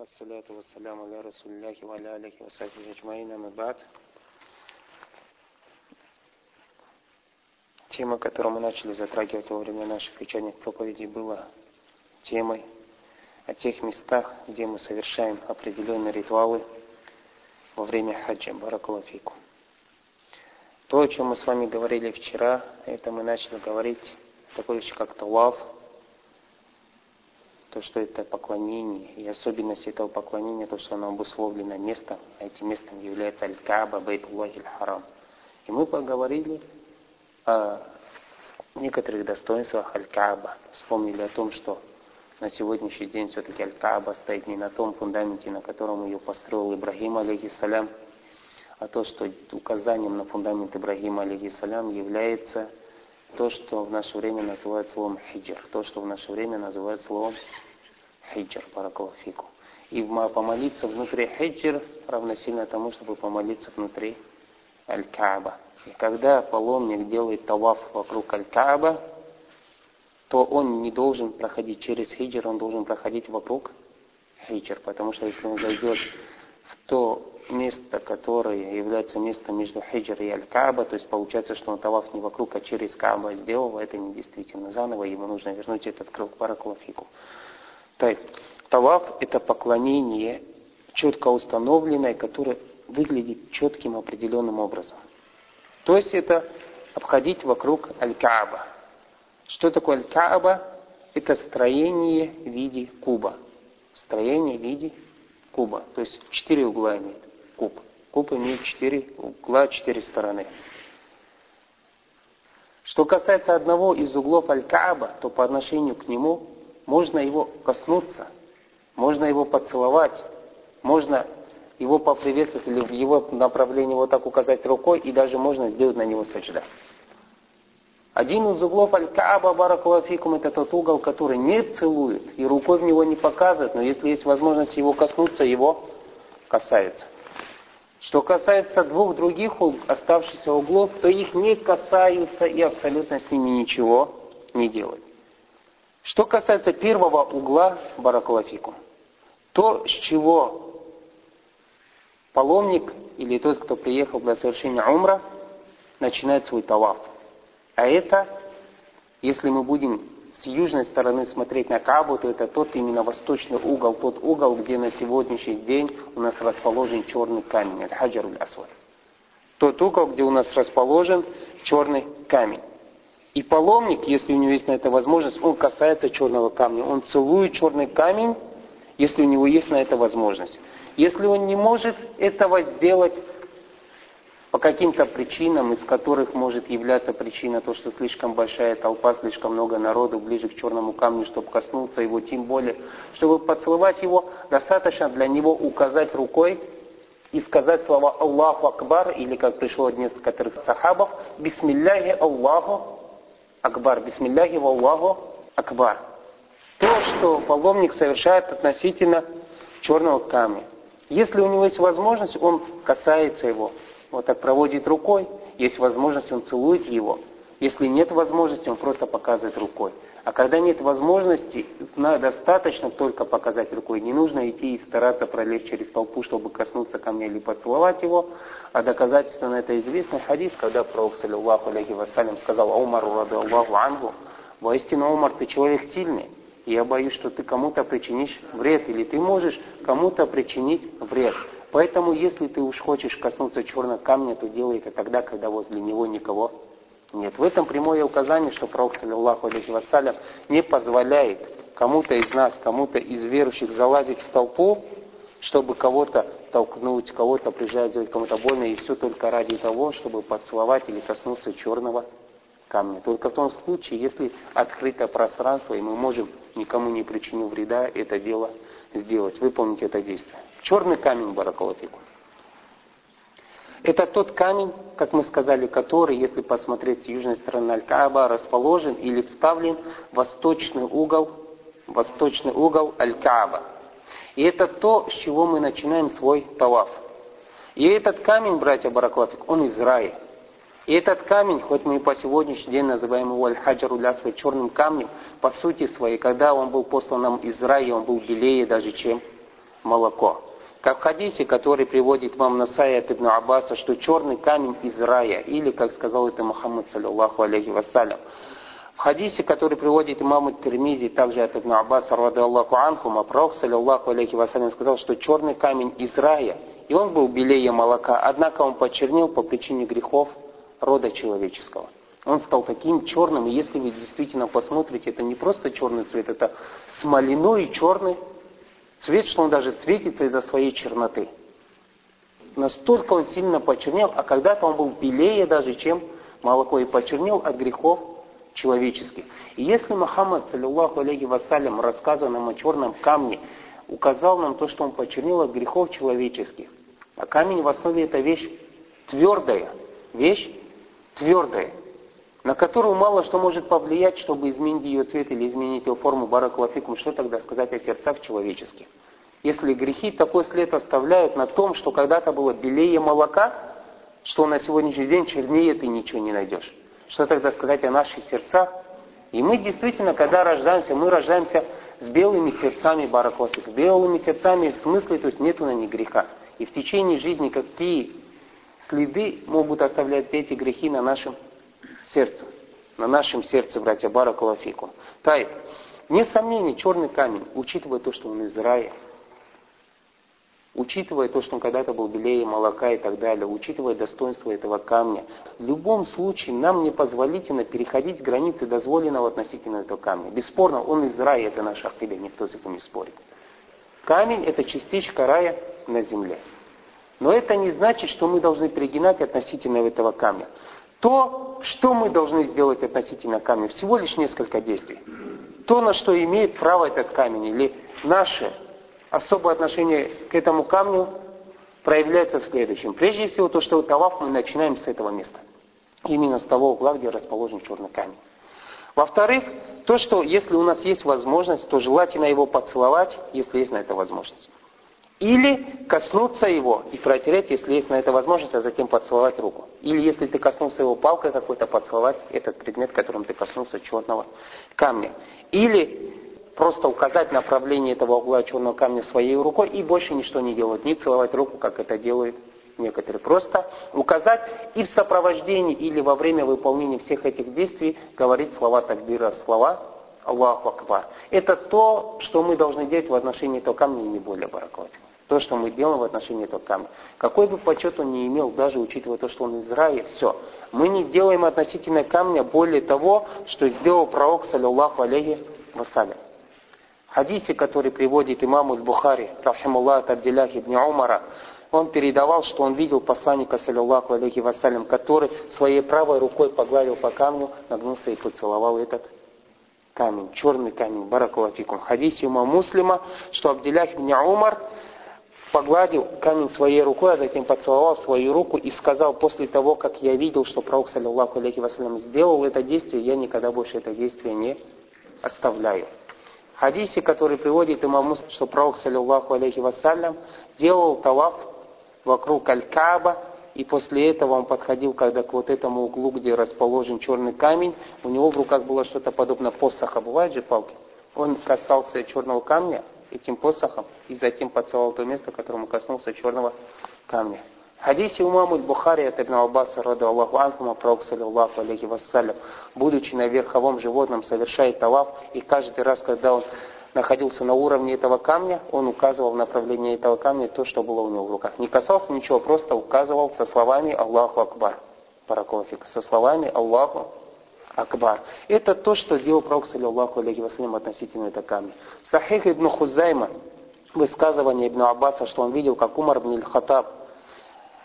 والصلاة والسلام على رسول الله وعلى آله وصحبه أجمعين أما بعد Тема, которую мы начали затрагивать во время наших вечерних проповедей, была темой о тех местах, где мы совершаем определенные ритуалы во время хаджа, баракалафику. То, о чем мы с вами говорили вчера, это мы начали говорить такой вещи, как талав, то, что это поклонение, и особенность этого поклонения, то, что оно обусловлено местом, а этим местом является Аль-Кааба, Бейтуллахи Аль-Харам. И мы поговорили о некоторых достоинствах Аль-Кааба, вспомнили о том, что на сегодняшний день все-таки Аль-Кааба стоит не на том фундаменте, на котором ее построил Ибрагим, алейхиссалям, а то, что указанием на фундамент Ибрагима, алейхиссалям, является то, что в наше время называют словом хиджр, то, что в наше время называют словом хиджр, паракалафику. И помолиться внутри хиджр равносильно тому, чтобы помолиться внутри аль-Кааба. И когда паломник делает таваф вокруг аль-Кааба, то он не должен проходить через хиджр, он должен проходить вокруг хиджр. Потому что если он зайдет в то место, которое является местом между хиджр и аль-Кааба, то есть получается, что он таваф не вокруг, а через Кааба сделал, это не действительно заново, ему нужно вернуть этот круг параклафику. Так, таваф это поклонение четко установленное, которое выглядит четким определенным образом. То есть это обходить вокруг аль-Кааба. Что такое аль-Кааба? Это строение в виде куба. Строение в виде куба. То есть четыре угла имеет куб. Куб имеет четыре угла, четыре стороны. Что касается одного из углов Аль-Кааба, то по отношению к нему можно его коснуться, можно его поцеловать, можно его поприветствовать или в его направлении вот так указать рукой, и даже можно сделать на него сажда. Один из углов Аль-Кааба, Баракулафикум, это тот угол, который не целует и рукой в него не показывает, но если есть возможность его коснуться, его касается. Что касается двух других оставшихся углов, то их не касаются и абсолютно с ними ничего не делают. Что касается первого угла Баракулафику, то, с чего паломник или тот, кто приехал для совершения умра, начинает свой талаф. А это, если мы будем с южной стороны смотреть на Кабу, то это тот именно восточный угол, тот угол, где на сегодняшний день у нас расположен черный камень, аль-хаджар асвад Тот угол, где у нас расположен черный камень. И паломник, если у него есть на это возможность, он касается черного камня, он целует черный камень, если у него есть на это возможность. Если он не может этого сделать, по каким-то причинам, из которых может являться причина то, что слишком большая толпа, слишком много народу ближе к черному камню, чтобы коснуться его, тем более, чтобы поцеловать его, достаточно для него указать рукой и сказать слова Аллаху Акбар, или как пришло от некоторых сахабов, Бисмилляхи Аллаху Акбар, Бисмилляхи Аллаху Акбар. То, что паломник совершает относительно черного камня. Если у него есть возможность, он касается его, вот так проводит рукой, есть возможность, он целует его. Если нет возможности, он просто показывает рукой. А когда нет возможности, достаточно только показать рукой. Не нужно идти и стараться пролезть через толпу, чтобы коснуться камня или поцеловать его. А доказательство на это известный хадис, когда пророк, саллиллаху алейхи вассалям, сказал Умару, рады Аллаху ангу, воистину, Умар, ты человек сильный. И я боюсь, что ты кому-то причинишь вред, или ты можешь кому-то причинить вред. Поэтому, если ты уж хочешь коснуться черного камня, то делай это тогда, когда возле него никого нет. В этом прямое указание, что Пророк, саллиллаху алейхи вассалям, не позволяет кому-то из нас, кому-то из верующих залазить в толпу, чтобы кого-то толкнуть, кого-то прижать, сделать кому-то больно, и все только ради того, чтобы поцеловать или коснуться черного камня. Только в том случае, если открыто пространство, и мы можем, никому не причинив вреда, это дело сделать, выполнить это действие. Черный камень Баракалатику. Это тот камень, как мы сказали, который, если посмотреть с южной стороны Аль-Кааба, расположен или вставлен в восточный угол, восточный угол Аль-Кааба. И это то, с чего мы начинаем свой таваф. И этот камень, братья Бараклатик, он из рая. И этот камень, хоть мы и по сегодняшний день называем его Аль-Хаджару Лясвай черным камнем, по сути своей, когда он был послан нам из рая, он был белее даже, чем молоко. Как в хадисе, который приводит вам Насай от Ибн Аббаса, что черный камень из рая, или, как сказал это Мухаммад, саллиллаху алейхи вассалям. В хадисе, который приводит имам Термизи, также от Ибн Аббаса, рады Аллаху анхума, пророк, саллиллаху алейхи вассалям, сказал, что черный камень из рая, и он был белее молока, однако он почернел по причине грехов рода человеческого. Он стал таким черным, и если вы действительно посмотрите, это не просто черный цвет, это смоляной черный Цвет, что он даже светится из-за своей черноты. Настолько он сильно почернел, а когда-то он был белее даже, чем молоко, и почернел от грехов человеческих. И если Мухаммад, саллиллаху алейхи вассалям, рассказывая нам о черном камне, указал нам то, что он почернел от грехов человеческих, а камень в основе это вещь твердая, вещь твердая на которую мало что может повлиять, чтобы изменить ее цвет или изменить ее форму баракулафикум, что тогда сказать о сердцах человеческих? Если грехи такой след оставляют на том, что когда-то было белее молока, что на сегодняшний день чернее ты ничего не найдешь. Что тогда сказать о наших сердцах? И мы действительно, когда рождаемся, мы рождаемся с белыми сердцами баракотик. Белыми сердцами в смысле, то есть нету на них греха. И в течение жизни какие следы могут оставлять эти грехи на нашем сердце, на нашем сердце, братья Баракалафику. Тай, нет сомнений, черный камень, учитывая то, что он из рая, учитывая то, что он когда-то был белее молока и так далее, учитывая достоинство этого камня, в любом случае нам не позволительно переходить границы дозволенного относительно этого камня. Бесспорно, он из рая, это наша акида, никто с этим не спорит. Камень – это частичка рая на земле. Но это не значит, что мы должны перегинать относительно этого камня то, что мы должны сделать относительно камня, всего лишь несколько действий. То, на что имеет право этот камень, или наше особое отношение к этому камню проявляется в следующем. Прежде всего, то, что таваф мы начинаем с этого места. Именно с того угла, где расположен черный камень. Во-вторых, то, что если у нас есть возможность, то желательно его поцеловать, если есть на это возможность. Или коснуться его и протереть, если есть на это возможность, а затем поцеловать руку. Или если ты коснулся его палкой какой-то, поцеловать этот предмет, которым ты коснулся черного камня. Или просто указать направление этого угла черного камня своей рукой и больше ничто не делать. Не целовать руку, как это делают некоторые. Просто указать и в сопровождении или во время выполнения всех этих действий говорить слова такбира, слова Аллаху Акбар. Это то, что мы должны делать в отношении этого камня и не более баракалату. То, что мы делаем в отношении этого камня. Какой бы почет он ни имел, даже учитывая то, что он из рая, все. Мы не делаем относительно камня более того, что сделал пророк, саллиллаху алейхи вассалям. хадисе, который приводит имаму Бухари, рахимуллах от Абдилях ибн Умара, он передавал, что он видел посланника, саллиллаху алейхи вассалям, который своей правой рукой погладил по камню, нагнулся и поцеловал этот камень, черный камень, баракулафикум. В хадисе ума муслима, что Абдилях ибн Умар погладил камень своей рукой, а затем поцеловал свою руку и сказал, после того, как я видел, что пророк, саллиллаху алейхи вассалям, сделал это действие, я никогда больше это действие не оставляю. В хадисе, который приводит имам что пророк, саллиллаху алейхи вассалям, делал талаф вокруг Аль-Кааба, и после этого он подходил, когда к вот этому углу, где расположен черный камень, у него в руках было что-то подобное посоха, бывает же палки? Он касался черного камня, этим посохом и затем поцеловал то место, которому коснулся черного камня. В хадисе умаму Бухари от Ибн Аббаса, рада Аллаху Анхума, пророк, саллиллаху алейхи вассалям, будучи на верховом животном, совершает талав, и каждый раз, когда он находился на уровне этого камня, он указывал в направлении этого камня то, что было у него в руках. Не касался ничего, просто указывал со словами Аллаху Акбар. Паракофик. Со словами Аллаху Акбар. Это то, что делал Пророк, саллиллаху алейхи вассалям, относительно этого камня. Сахих ибн Хузайма, высказывание Ибн Аббаса, что он видел, как Умар ибн Хатаб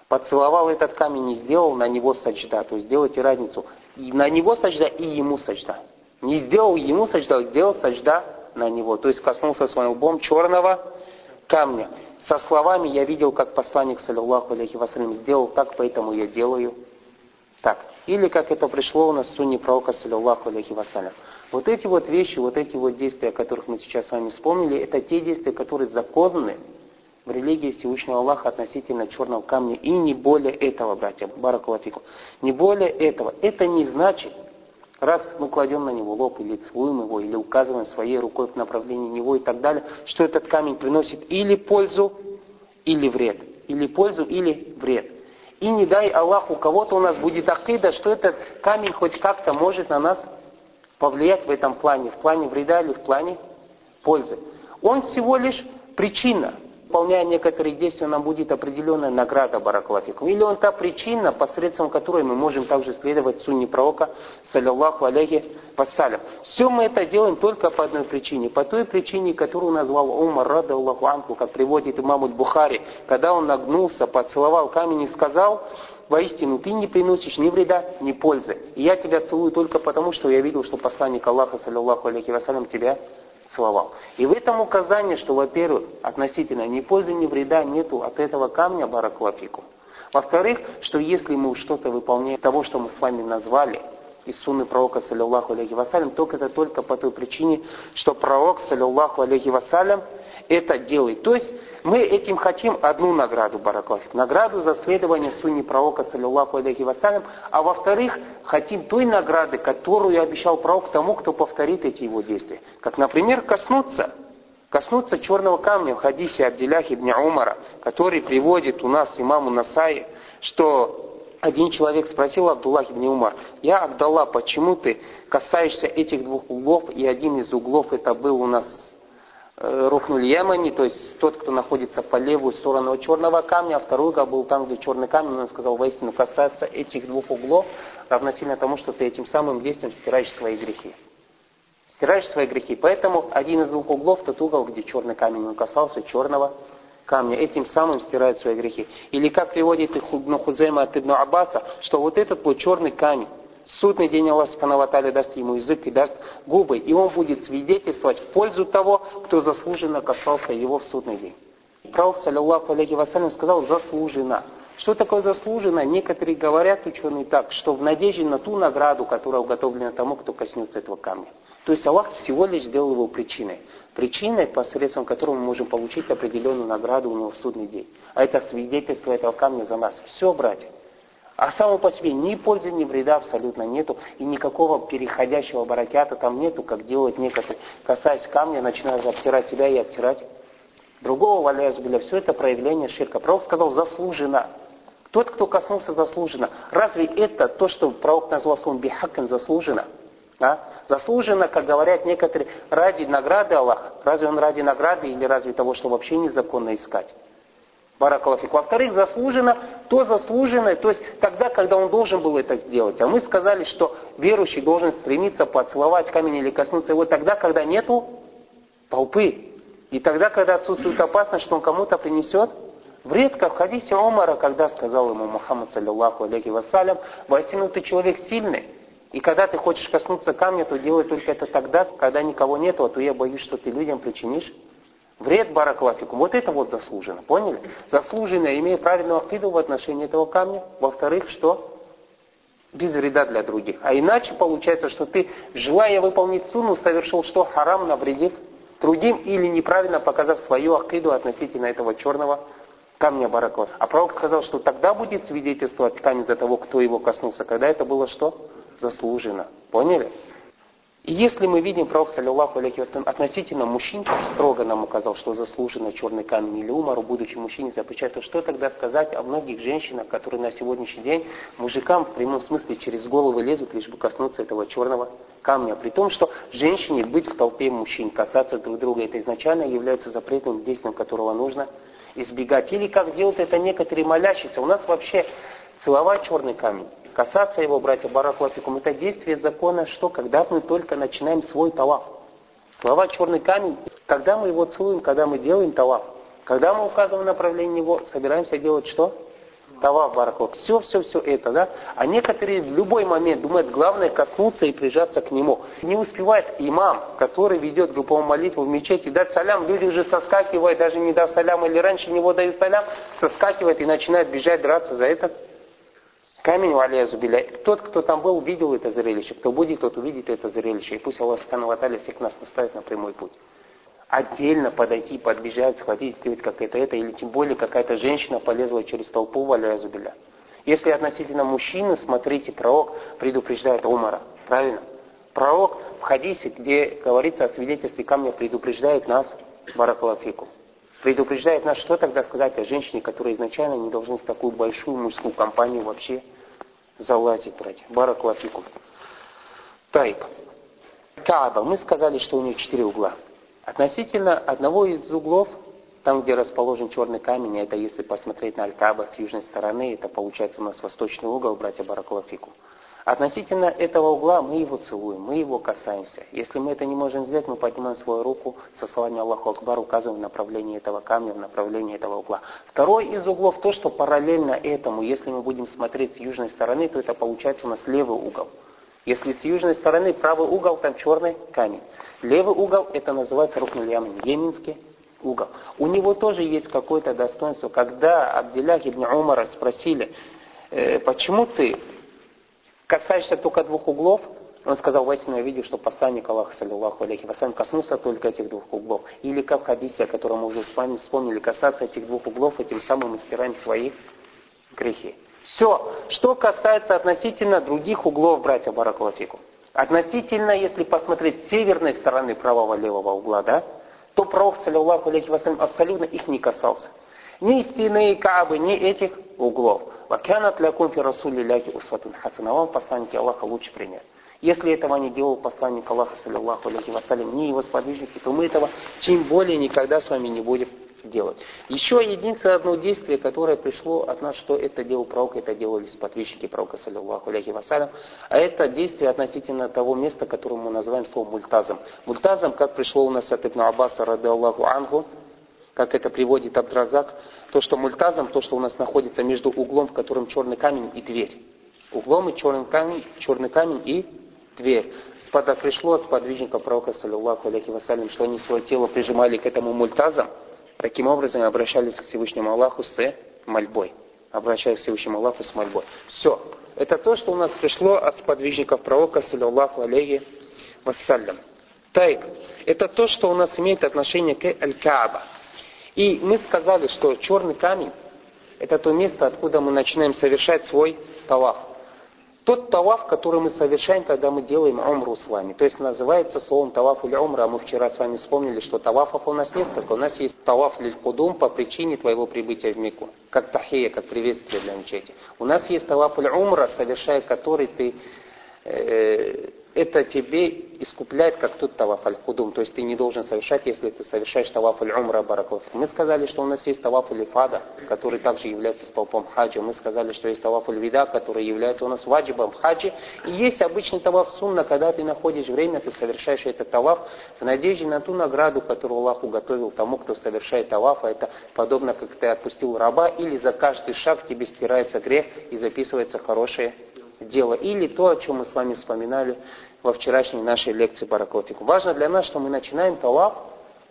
поцеловал этот камень и сделал на него сачда. То есть сделайте разницу. И на него сачда и ему сачда. Не сделал ему сачда, а сделал сачда на него. То есть коснулся своим лбом черного камня. Со словами я видел, как посланник, саллиллаху алейхи вассалям, сделал так, поэтому я делаю так. Или как это пришло у нас в сунне пророка, саллиллаху алейхи вассалям. Вот эти вот вещи, вот эти вот действия, о которых мы сейчас с вами вспомнили, это те действия, которые законны в религии Всевышнего Аллаха относительно черного камня. И не более этого, братья, баракалафику. Не более этого. Это не значит, Раз мы кладем на него лоб или целуем его, или указываем своей рукой в направлении него и так далее, что этот камень приносит или пользу, или вред. Или пользу, или вред. И не дай Аллах, у кого-то у нас будет акида, что этот камень хоть как-то может на нас повлиять в этом плане, в плане вреда или в плане пользы. Он всего лишь причина выполняя некоторые действия, нам будет определенная награда Бараклафикум. Или он та причина, посредством которой мы можем также следовать сунне пророка, саллиллаху алейхи вассалям. Все мы это делаем только по одной причине. По той причине, которую назвал Умар, рада Аллаху Анху, как приводит имам Бухари, когда он нагнулся, поцеловал камень и сказал, воистину ты не приносишь ни вреда, ни пользы. И я тебя целую только потому, что я видел, что посланник Аллаха, саллиллаху алейхи вассалям, тебя целовал. И в этом указание, что, во-первых, относительно ни пользы, ни вреда нету от этого камня бараклафику. Во-вторых, что если мы что-то выполняем того, что мы с вами назвали, из сунны пророка, саллиллаху алейхи вассалям, только это только по той причине, что пророк, саллиллаху алейхи вассалям, это делает. То есть мы этим хотим одну награду, Бараклафик, награду за следование сунни пророка, саллиллаху алейхи вассалям, а во-вторых, хотим той награды, которую обещал пророк тому, кто повторит эти его действия. Как, например, коснуться, коснуться черного камня в хадисе Абдилях ибн Умара, который приводит у нас имаму Насаи, что один человек спросил Абдуллах ибн Умар, «Я, Абдалла, почему ты касаешься этих двух углов?» И один из углов это был у нас Э, рухнули Ямани, то есть тот, кто находится по левую сторону черного камня, а второй угол был там, где черный камень, он сказал, воистину касается этих двух углов, равносильно тому, что ты этим самым действием стираешь свои грехи. Стираешь свои грехи. Поэтому один из двух углов, тот угол, где черный камень, он касался черного камня, этим самым стирает свои грехи. Или как приводит Ибн Хузейма от Ибн Аббаса, что вот этот вот черный камень, судный день Аллах Субхану даст ему язык и даст губы, и он будет свидетельствовать в пользу того, кто заслуженно касался его в судный день. Пророк, саллиллаху алейхи вассалям, сказал «заслуженно». Что такое заслуженно? Некоторые говорят, ученые, так, что в надежде на ту награду, которая уготовлена тому, кто коснется этого камня. То есть Аллах всего лишь сделал его причиной. Причиной, посредством которой мы можем получить определенную награду у него в судный день. А это свидетельство этого камня за нас. Все, братья. А само по себе ни пользы, ни вреда абсолютно нету. И никакого переходящего баракята там нету, как делают некоторые. Касаясь камня, начинают обтирать себя и обтирать другого, валяя зубля. Все это проявление ширка. Пророк сказал, заслуженно. Тот, кто коснулся, заслуженно. Разве это то, что пророк назвал словом бихакан, заслуженно? А? Заслуженно, как говорят некоторые, ради награды Аллаха. Разве он ради награды или разве того, что вообще незаконно искать? Баракалафик. Во-вторых, заслуженно, то заслуженное, то есть тогда, когда он должен был это сделать. А мы сказали, что верующий должен стремиться поцеловать камень или коснуться его тогда, когда нету толпы. И тогда, когда отсутствует опасность, что он кому-то принесет вред, как в хадисе Омара, когда сказал ему Мухаммад, саллиллаху алейхи вассалям, воистину ты человек сильный. И когда ты хочешь коснуться камня, то делай только это тогда, когда никого нету, а то я боюсь, что ты людям причинишь Вред бараклафику. Вот это вот заслуженно. Поняли? Заслуженно, имея правильную акиду в отношении этого камня. Во-вторых, что? Без вреда для других. А иначе получается, что ты, желая выполнить суну, совершил что? Харам, навредив другим или неправильно показав свою акиду относительно этого черного камня бараклав. А пророк сказал, что тогда будет свидетельствовать камень за того, кто его коснулся. Когда это было что? Заслуженно. Поняли? И если мы видим, пророк, саллиллаху алейхи вассалям, относительно мужчин, строго нам указал, что заслуженно черный камень или умару, будучи мужчиной, запрещает, то что тогда сказать о многих женщинах, которые на сегодняшний день мужикам в прямом смысле через головы лезут, лишь бы коснуться этого черного камня. При том, что женщине быть в толпе мужчин, касаться друг друга, это изначально является запретным действием, которого нужно избегать. Или как делают это некоторые молящиеся. У нас вообще целовать черный камень Касаться его, братья Бараклафикум, это действие закона, что когда мы только начинаем свой талав. Слова черный камень, когда мы его целуем, когда мы делаем талав. Когда мы указываем направление него, собираемся делать что? Талав Бараклав. Все, все, все это, да? А некоторые в любой момент думают, главное коснуться и прижаться к нему. Не успевает имам, который ведет групповую молитву в мечети, дать салям, люди уже соскакивают, даже не дав салям, или раньше него дают салям, соскакивают и начинают бежать, драться за это Камень валязу биля. Тот, кто там был, видел это зрелище. Кто будет, тот увидит это зрелище. И пусть Аллах Субхану Ваталя всех нас наставит на прямой путь. Отдельно подойти, подбежать, схватить, сделать как это, это, или тем более какая-то женщина полезла через толпу валязу биля. Если относительно мужчины, смотрите, пророк предупреждает Умара. Правильно? Пророк в хадисе, где говорится о свидетельстве камня, предупреждает нас, баракалафику. Предупреждает нас, что тогда сказать о женщине, которая изначально не должна в такую большую мужскую компанию вообще залазить, братья. Баракалафику. Тайп. Кааба. Мы сказали, что у нее четыре угла. Относительно одного из углов, там, где расположен черный камень, это если посмотреть на Аль-Каба с южной стороны, это получается у нас восточный угол, братья Баракалафику. Относительно этого угла мы его целуем, мы его касаемся. Если мы это не можем взять, мы поднимаем свою руку со словами Аллаху Акбар, указываем в направлении этого камня, в направлении этого угла. Второй из углов, то, что параллельно этому, если мы будем смотреть с южной стороны, то это получается у нас левый угол. Если с южной стороны правый угол, там черный камень. Левый угол, это называется рукнулямин, йеменский угол. У него тоже есть какое-то достоинство. Когда Абдиллах ибн Умара спросили, э, почему ты касаешься только двух углов, он сказал, воистину я видел, что посланник Аллаха, саллиллаху алейхи вассалям, коснулся только этих двух углов. Или как в хадисе, о котором мы уже с вами вспомнили, касаться этих двух углов, и тем самым мы стираем свои грехи. Все, что касается относительно других углов, братья Баракулафику. Относительно, если посмотреть с северной стороны правого-левого угла, да, то пророк, саллиллаху алейхи вассалям, абсолютно их не касался. Ни стены Каабы, ни этих углов. Вакянат лякум фи расули ляхи усватун хасана. Вам, посланники Аллаха, лучший пример. Если этого не делал посланник Аллаха, саллиллаху алейхи вассалям, ни его сподвижники, то мы этого тем более никогда с вами не будем делать. Еще единственное одно действие, которое пришло от нас, что это делал пророк, это делали сподвижники пророка, саллиллаху алейхи вассалям, а это действие относительно того места, которое мы называем словом мультазом. Мультазом, как пришло у нас от Ибн Аббаса, рады Аллаху Ангу, как это приводит Абдразак, то, что мультазом, то, что у нас находится между углом, в котором черный камень и дверь. Углом и черный камень, черный камень и дверь. Спада пришло от сподвижника пророка, саллиллаху алейхи вассалям, что они свое тело прижимали к этому мультазам, таким образом обращались к Всевышнему Аллаху с мольбой. Обращаясь к Всевышнему Аллаху с мольбой. Все. Это то, что у нас пришло от сподвижников пророка, саллиллаху алейхи вассалям. Тайб. Это то, что у нас имеет отношение к Аль-Кааба. И мы сказали, что черный камень – это то место, откуда мы начинаем совершать свой талаф. Тот талаф, который мы совершаем, когда мы делаем умру с вами. То есть называется словом талаф или умра. Мы вчера с вами вспомнили, что талафов у нас несколько. У нас есть талаф лиль кудум по причине твоего прибытия в Мекку. Как тахия, как приветствие для мечети. У нас есть талаф или умра, совершая который ты э, это тебе искупляет, как тут таваф аль-кудум. То есть ты не должен совершать, если ты совершаешь таваф аль-умра бараков. Мы сказали, что у нас есть таваф аль-фада, который также является столпом хаджа. Мы сказали, что есть таваф аль-вида, который является у нас ваджибом хаджи. И есть обычный таваф сунна, когда ты находишь время, ты совершаешь этот таваф в надежде на ту награду, которую Аллах уготовил тому, кто совершает таваф. А это подобно, как ты отпустил раба, или за каждый шаг тебе стирается грех и записывается хорошее дело. Или то, о чем мы с вами вспоминали во вчерашней нашей лекции Баракотику. Важно для нас, что мы начинаем таваф,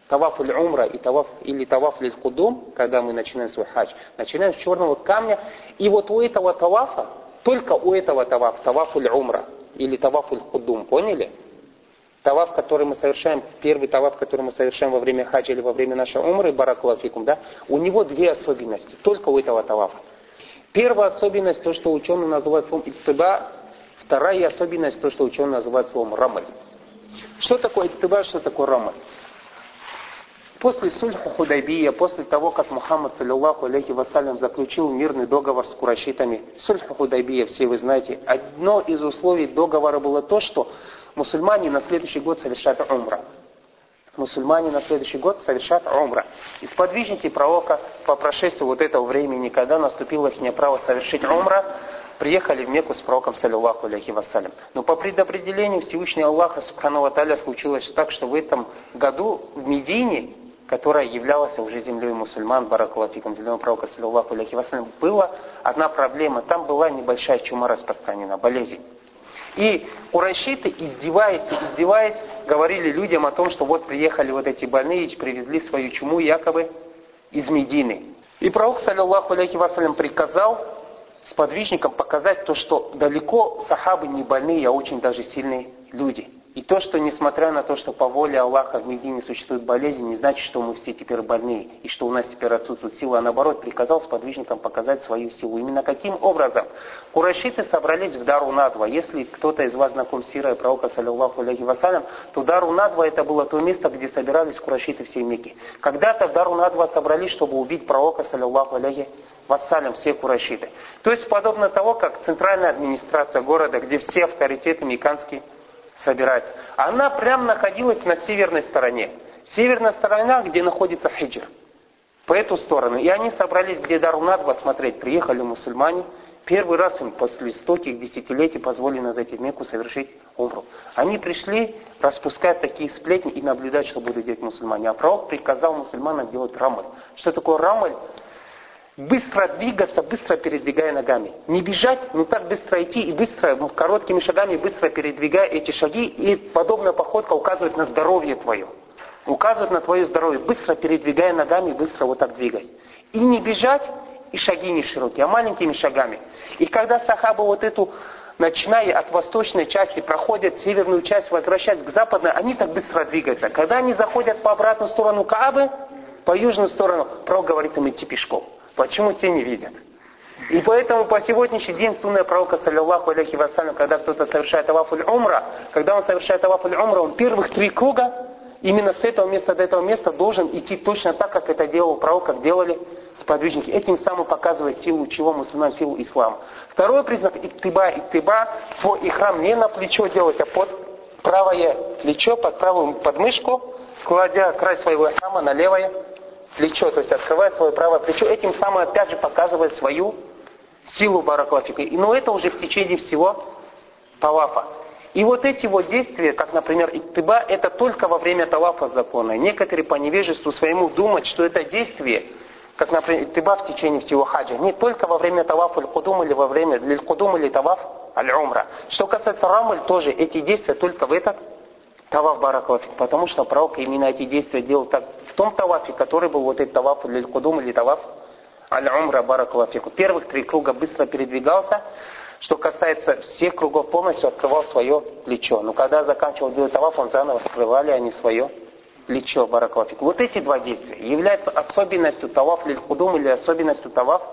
таваф или умра и таваф, или таваф или кудум, когда мы начинаем свой хадж, начинаем с черного камня. И вот у этого тавафа, только у этого таваф, таваф или умра, или таваф или кудум, поняли? Таваф, который мы совершаем, первый таваф, который мы совершаем во время хаджа или во время нашей умры, баракулафикум, да, у него две особенности, только у этого тавафа. Первая особенность, то, что ученые называют словом иттиба, вторая особенность, то, что ученые называют словом рамаль. Что такое иттиба, что такое рамаль? После сульху Худайбия, после того, как Мухаммад, саллиллаху алейхи вассалям, заключил мирный договор с курайшитами, сульху Худайбия, все вы знаете, одно из условий договора было то, что мусульмане на следующий год совершают умра мусульмане на следующий год совершат умра. И сподвижники пророка по прошествию вот этого времени, когда наступило их право совершить умра, приехали в Мекку с пророком, саллиллаху алейхи вассалям. Но по предопределению Всевышнего Аллаха, субхану Таля, случилось так, что в этом году в Медине, которая являлась уже землей мусульман, баракулафиком, землей пророка, саллиллаху алейхи вассалям, была одна проблема. Там была небольшая чума распространена, болезнь. И урайшиты, издеваясь и издеваясь, говорили людям о том, что вот приехали вот эти больные привезли свою чуму якобы из Медины. И пророк, саллиллаху алейхи вассалям, приказал сподвижникам показать то, что далеко сахабы не больные, а очень даже сильные люди. И то, что несмотря на то, что по воле Аллаха в Медине существует болезнь, не значит, что мы все теперь больные, и что у нас теперь отсутствует сила, а наоборот, приказал сподвижникам показать свою силу. Именно каким образом? Курашиты собрались в Дару Надва. Если кто-то из вас знаком с сирой пророка, саллиллаху алейхи вассалям, то Дару Надва это было то место, где собирались курашиты всей Мекки. Когда-то в Дару Надва собрались, чтобы убить пророка, саллиллаху алейхи вассалям, все курашиты. То есть подобно того, как центральная администрация города, где все авторитеты меканские собирать. Она прям находилась на северной стороне. Северная сторона, где находится хиджр. По эту сторону. И они собрались, где Дарунадва смотреть. Приехали мусульмане. Первый раз им после стольких десятилетий позволено зайти в Мекку совершить умру. Они пришли распускать такие сплетни и наблюдать, что будут делать мусульмане. А пророк приказал мусульманам делать рамаль. Что такое рамаль? Быстро двигаться, быстро передвигая ногами. Не бежать, но так быстро идти и быстро, ну, короткими шагами быстро передвигая эти шаги. И подобная походка указывает на здоровье твое. Указывает на твое здоровье. Быстро передвигая ногами, быстро вот так двигаясь. И не бежать, и шаги не широкие, а маленькими шагами. И когда сахабы вот эту, начиная от восточной части, проходят северную часть, возвращаясь к западной, они так быстро двигаются. Когда они заходят по обратную сторону Каабы, по южную сторону, пророк говорит им идти пешком. Почему те не видят? И поэтому по сегодняшний день сунная пророка, саллиллаху алейхи вассалям, когда кто-то совершает авафуль умра, когда он совершает авафуль умра, он первых три круга, именно с этого места до этого места должен идти точно так, как это делал пророк, как делали сподвижники. Этим самым показывая силу чего мусульман, силу ислама. Второй признак иктыба, иктыба, свой ихрам не на плечо делать, а под правое плечо, под правую подмышку, кладя край своего ихрама на левое плечо, то есть открывая свое правое плечо, этим самым опять же показывая свою силу бараклафика. Но это уже в течение всего талафа. И вот эти вот действия, как, например, иктыба, это только во время талафа закона. Некоторые по невежеству своему думают, что это действие, как, например, иктыба в течение всего хаджа, не только во время талафа аль-кудум или во время лиль-кудум или талаф аль-умра. Что касается рамаль, тоже эти действия только в этот Таваф баракалафик, потому что пророк именно эти действия делал так, в том тавафе, который был вот этот таваф или кудум или таваф аль-умра баракалафику. Первых три круга быстро передвигался, что касается всех кругов полностью открывал свое плечо. Но когда заканчивал делать таваф, он заново скрывали они свое плечо баракалафик. Вот эти два действия являются особенностью таваф лиль кудум или особенностью таваф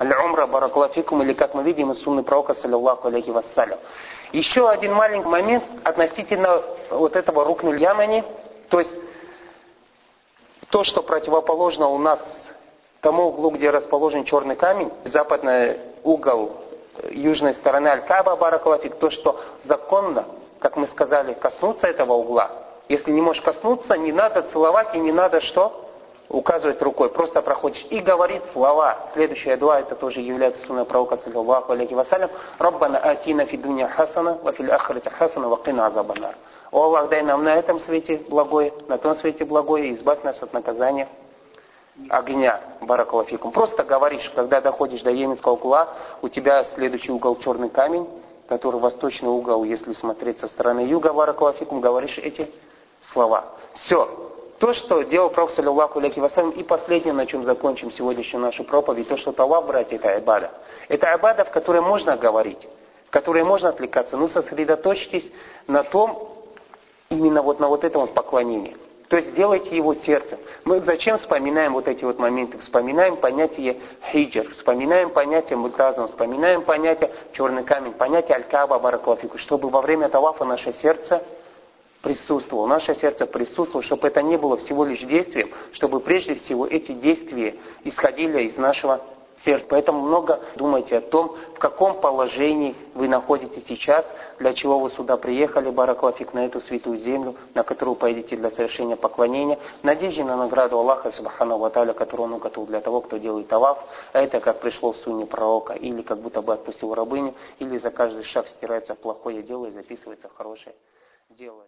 аль-умра баракалафикум или как мы видим из сунны пророка саллиллаху алейхи вассалям. Еще один маленький момент относительно вот этого рукнуль ямани, то есть то, что противоположно у нас тому углу, где расположен черный камень, западный угол южной стороны Аль-Каба, Баракалафик, то, что законно, как мы сказали, коснуться этого угла. Если не можешь коснуться, не надо целовать и не надо что? Указывать рукой, просто проходишь и говорит слова. Следующая дуа, это тоже является сунной пророка, саллиллаху алейхи вассалям. Раббана атина фи дуня хасана, ва фил ахрати хасана, ва кина азабанар. О Аллах, дай нам на этом свете благое, на том свете благое, и избавь нас от наказания огня, баракалафикум. Просто говоришь, когда доходишь до Йеменского угла, у тебя следующий угол черный камень, который восточный угол, если смотреть со стороны юга, баракалафикум, говоришь эти слова. Все, то, что делал Пророк, саллиллаху алейхи вассалям, и последнее, на чем закончим сегодняшнюю нашу проповедь, то, что талав, братья, это айбада. Это айбада, в которой можно говорить, в которой можно отвлекаться, но сосредоточьтесь на том, именно вот на вот этом вот поклонении. То есть делайте его сердцем. Мы зачем вспоминаем вот эти вот моменты? Вспоминаем понятие хиджр, вспоминаем понятие мутазм, вспоминаем понятие черный камень, понятие аль-каба, бараклафику, чтобы во время талафа наше сердце присутствовало, наше сердце присутствовало, чтобы это не было всего лишь действием, чтобы прежде всего эти действия исходили из нашего сердца. Поэтому много думайте о том, в каком положении вы находитесь сейчас, для чего вы сюда приехали, Бараклафик, на эту святую землю, на которую поедете для совершения поклонения, надежде на награду Аллаха, Субхану Ваталя, которую он уготовил для того, кто делает таваф, а это как пришло в сунне пророка, или как будто бы отпустил рабыню, или за каждый шаг стирается плохое дело и записывается хорошее дело.